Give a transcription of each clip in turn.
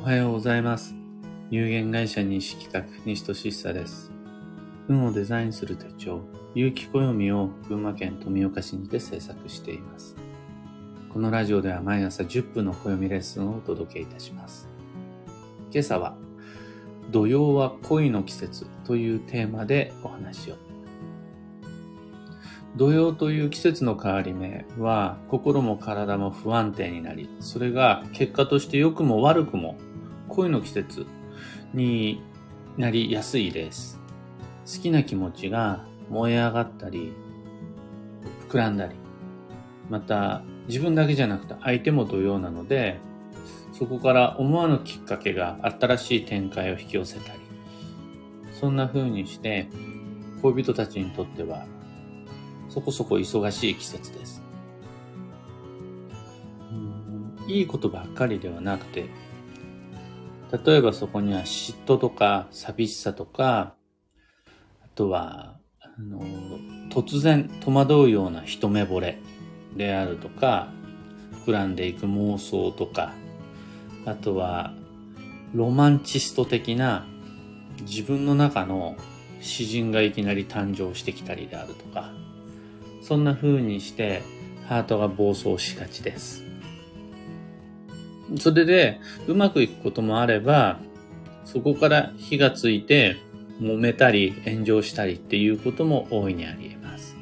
おはようございます。有限会社西企画西俊久です。運をデザインする手帳、有機暦を群馬県富岡市にて制作しています。このラジオでは毎朝10分の暦レッスンをお届けいたします。今朝は、土曜は恋の季節というテーマでお話を。土曜という季節の変わり目は心も体も不安定になり、それが結果として良くも悪くも恋の季節になりやすいです。好きな気持ちが燃え上がったり、膨らんだり、また自分だけじゃなくて相手も同様なので、そこから思わぬきっかけが新しい展開を引き寄せたり、そんな風にして恋人たちにとってはそこそこ忙しい季節です。いいことばっかりではなくて、例えばそこには嫉妬とか寂しさとか、あとは、あの、突然戸惑うような一目惚れであるとか、膨らんでいく妄想とか、あとは、ロマンチスト的な自分の中の詩人がいきなり誕生してきたりであるとか、そんな風にしてハートが暴走しがちです。それでうまくいくこともあれば、そこから火がついて揉めたり炎上したりっていうことも大いにあり得ます。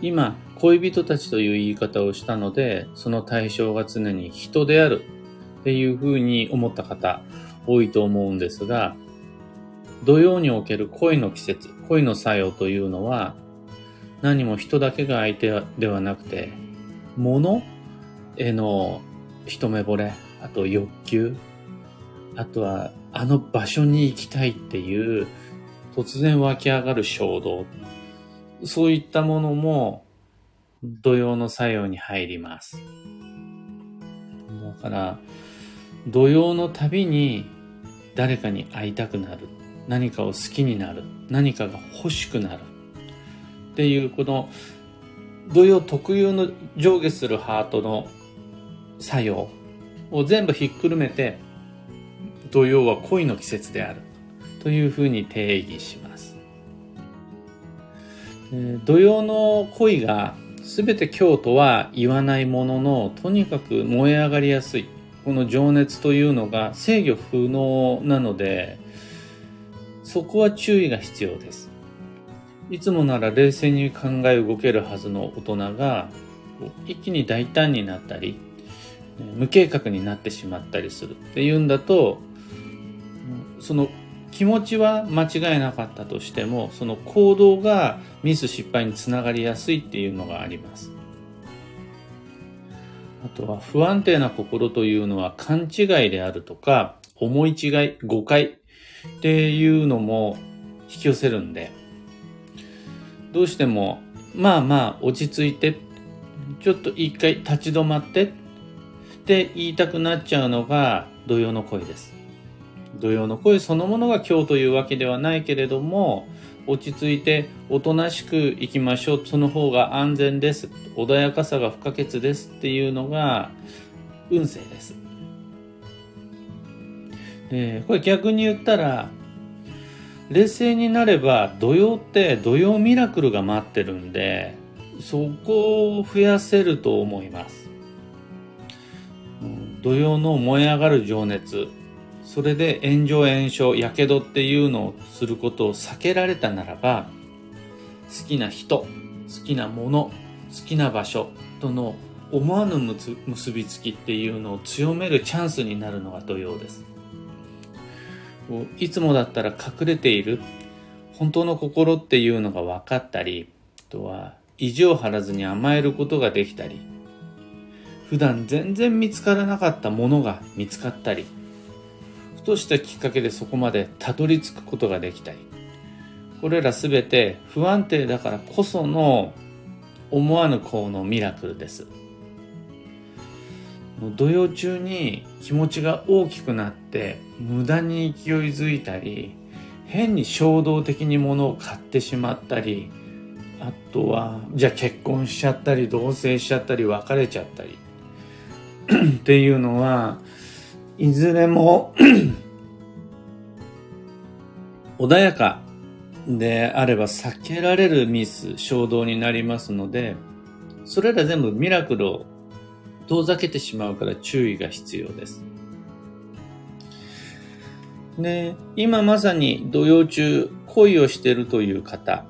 今、恋人たちという言い方をしたので、その対象が常に人であるっていう風に思った方多いと思うんですが、土曜における恋の季節、恋の作用というのは、何も人だけが相手ではなくて、物への一目惚れ、あと欲求、あとはあの場所に行きたいっていう突然湧き上がる衝動、そういったものも土曜の作用に入ります。だから、土曜のたびに誰かに会いたくなる。何かを好きになる。何かが欲しくなる。っていう、この土曜特有の上下するハートの作用を全部ひっくるめて、土曜は恋の季節である。というふうに定義します。えー土曜の恋が全て今日とは言わないものの、とにかく燃え上がりやすい。この情熱というのが制御不能なので、そこは注意が必要です。いつもなら冷静に考え動けるはずの大人が、一気に大胆になったり、無計画になってしまったりするっていうんだと、その気持ちは間違いなかったとしても、その行動がミス失敗につながりやすいっていうのがあります。あとは不安定な心というのは勘違いであるとか、思い違い、誤解っていうのも引き寄せるんで、どうしても、まあまあ落ち着いて、ちょっと一回立ち止まってって言いたくなっちゃうのが土曜の恋です。土曜の恋そのものが今日というわけではないけれども、落ち着いておとなしく行きましょう。その方が安全です。穏やかさが不可欠ですっていうのが運勢です。で、これ逆に言ったら、冷静になれば土曜って土曜ミラクルが待ってるんで、そこを増やせると思います。土曜の燃え上がる情熱、それで炎上炎症、火傷っていうのをすることを避けられたならば、好きな人、好きなもの、好きな場所との思わぬ結びつきっていうのを強めるチャンスになるのが土曜です。いつもだったら隠れている本当の心っていうのが分かったり、あとは意地を張らずに甘えることができたり、普段全然見つからなかったものが見つかったり、ふとしたきっかけでそこまでたどり着くことができたり、これらすべて不安定だからこその思わぬこのミラクルです。もう土曜中に気持ちが大きくなって無駄に勢いづいたり変に衝動的に物を買ってしまったりあとはじゃあ結婚しちゃったり同棲しちゃったり別れちゃったり っていうのは、いずれも 穏やかであれば避けられるミス、衝動になりますので、それら全部ミラクルを遠ざけてしまうから注意が必要です。で、今まさに土曜中恋をしているという方、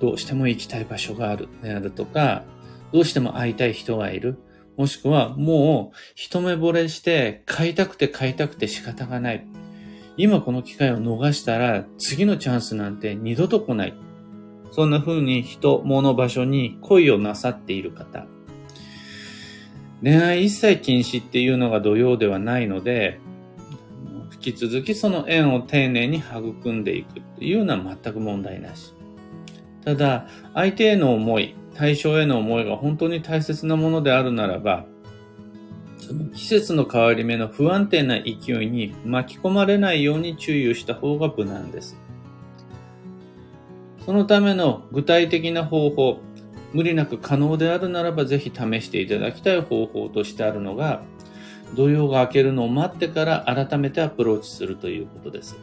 どうしても行きたい場所があるであるとか、どうしても会いたい人がいる。もしくはもう一目惚れして買いたくて買いたくて仕方がない。今この機会を逃したら次のチャンスなんて二度と来ない。そんな風に人、物、場所に恋をなさっている方。恋愛一切禁止っていうのが土曜ではないので、引き続きその縁を丁寧に育んでいくっていうのは全く問題なし。ただ、相手への思い、対象への思いが本当に大切なものであるならば、その季節の変わり目の不安定な勢いに巻き込まれないように注意をした方が無難です。そのための具体的な方法、無理なく可能であるならばぜひ試していただきたい方法としてあるのが、土曜が明けるのを待ってから改めてアプローチするということです。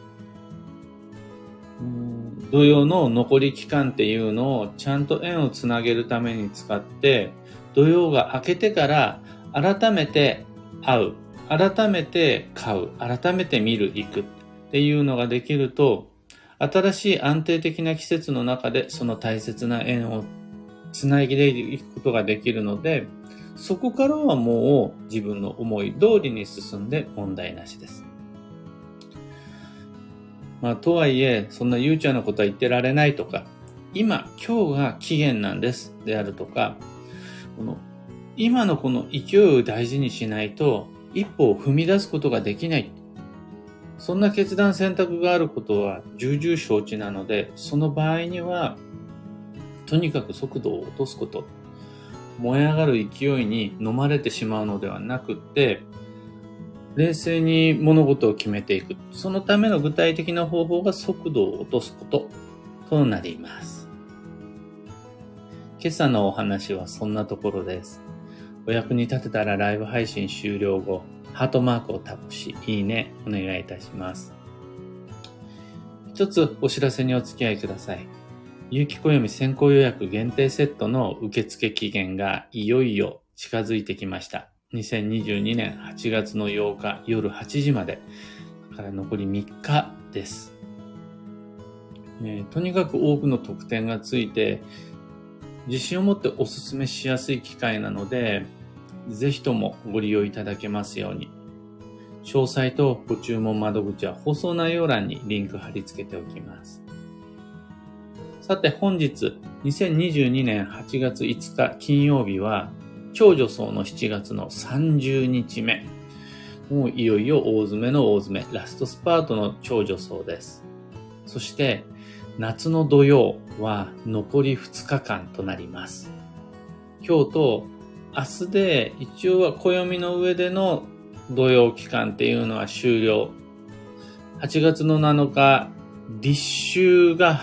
土曜の残り期間っていうのをちゃんと縁をつなげるために使って、土曜が明けてから改めて会う、改めて買う、改めて見る、行くっていうのができると、新しい安定的な季節の中でその大切な縁をつなぎでいくことができるので、そこからはもう自分の思い通りに進んで問題なしです。まあ、とはいえ、そんな悠長なことは言ってられないとか、今、今日が期限なんですであるとか、この今のこの勢いを大事にしないと、一歩を踏み出すことができない。そんな決断選択があることは重々承知なので、その場合には、とにかく速度を落とすこと。燃え上がる勢いに飲まれてしまうのではなくって、冷静に物事を決めていく。そのための具体的な方法が速度を落とすこととなります。今朝のお話はそんなところです。お役に立てたらライブ配信終了後、ハートマークをタップし、いいね、お願いいたします。一つお知らせにお付き合いください。有機暦先行予約限定セットの受付期限がいよいよ近づいてきました。2022年8月の8日夜8時まで。だから残り3日です。とにかく多くの特典がついて、自信を持ってお勧めしやすい機会なので、ぜひともご利用いただけますように。詳細とご注文窓口は放送内容欄にリンク貼り付けておきます。さて本日、2022年8月5日金曜日は、超女装の7月の30日目。もういよいよ大詰めの大詰め、ラストスパートの超女装です。そして、夏の土曜は残り2日間となります。今日と明日で一応は暦の上での土曜期間っていうのは終了。8月の7日、立秋が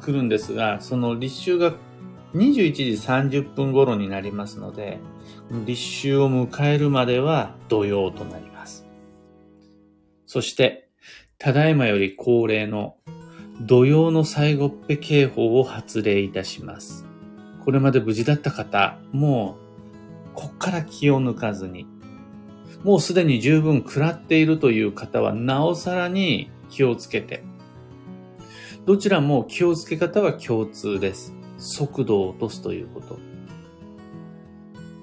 来るんですが、その立秋が21時30分頃になりますので、立秋を迎えるまでは土曜となります。そして、ただいまより恒例の土曜の最後っぺ警報を発令いたします。これまで無事だった方、もう、こっから気を抜かずに、もうすでに十分食らっているという方は、なおさらに気をつけて。どちらも気をつけ方は共通です。速度を落とすということ。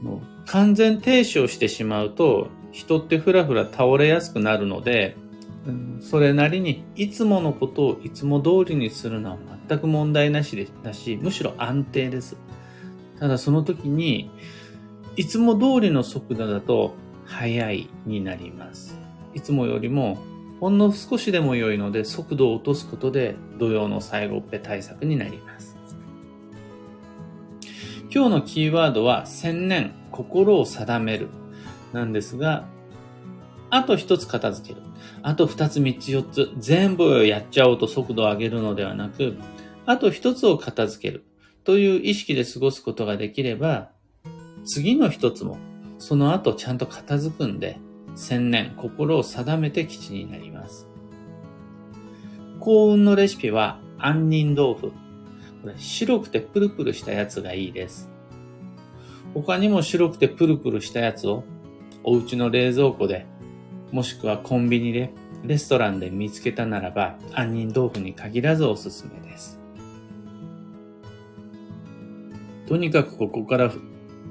もう完全停止をしてしまうと、人ってふらふら倒れやすくなるので、それなりにいつものことをいつも通りにするのは全く問題なしでだし、むしろ安定です。ただその時に、いつも通りの速度だと速いになります。いつもよりもほんの少しでも良いので速度を落とすことで土曜の最後っぺ対策になります。今日のキーワードは千年心を定めるなんですが、あと一つ片付ける。あと二つ三つ四つ、全部やっちゃおうと速度を上げるのではなく、あと一つを片付けるという意識で過ごすことができれば、次の一つも、その後ちゃんと片付くんで、千年、心を定めて基地になります。幸運のレシピは、杏仁豆腐。白くてプルプルしたやつがいいです。他にも白くてプルプルしたやつをお家の冷蔵庫で、もしくはコンビニで、レストランで見つけたならば、杏仁豆腐に限らずおすすめです。とにかくここから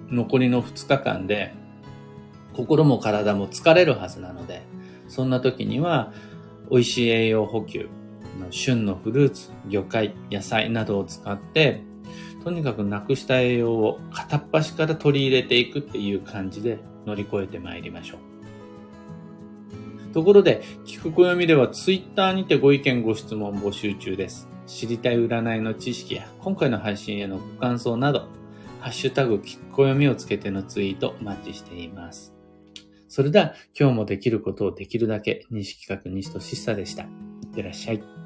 残りの2日間で、心も体も疲れるはずなので、そんな時には、美味しい栄養補給、旬のフルーツ、魚介、野菜などを使って、とにかくなくした栄養を片っ端から取り入れていくっていう感じで乗り越えてまいりましょう。ところで、聞く暦ではツイッターにてご意見ご質問募集中です。知りたい占いの知識や今回の配信へのご感想など、ハッシュタグ聞く暦をつけてのツイートお待ちしています。それでは今日もできることをできるだけ西企画西としさでした。いってらっしゃい。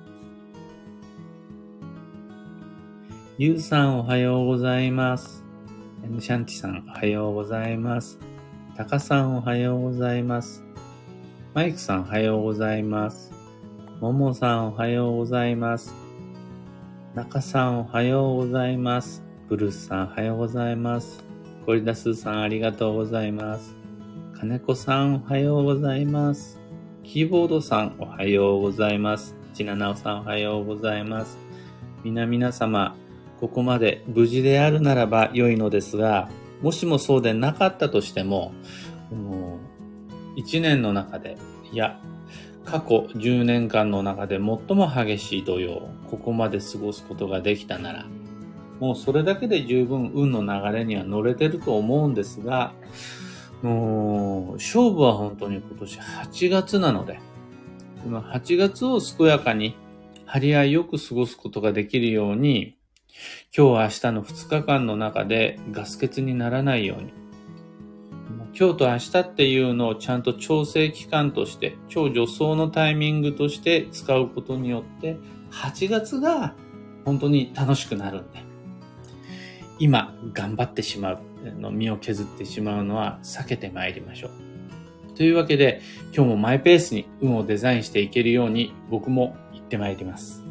ゆうさんおはようございます。エムシャンティさんおはようございます。タカさんおはようございます。マイクさんおはようございます。ももさんおはようございます。中さんおはようございます。ブルースさんおはようございます。ゴリダスーさんありがとうございます。金子さんおはようございます。キーボードさんおはようございます。ちななおさんおはようございます。皆々様、ここまで無事であるならば良いのですが、もしもそうでなかったとしても、もう1年の中で、いや、過去10年間の中で最も激しい土曜、ここまで過ごすことができたなら、もうそれだけで十分運の流れには乗れてると思うんですが、もう勝負は本当に今年8月なので、この8月を健やかに張り合いよく過ごすことができるように、今日明日の2日間の中でガス欠にならないように。今日と明日っていうのをちゃんと調整期間として、超助走のタイミングとして使うことによって、8月が本当に楽しくなるんで、今頑張ってしまう、の身を削ってしまうのは避けてまいりましょう。というわけで、今日もマイペースに運をデザインしていけるように僕も行ってまいります。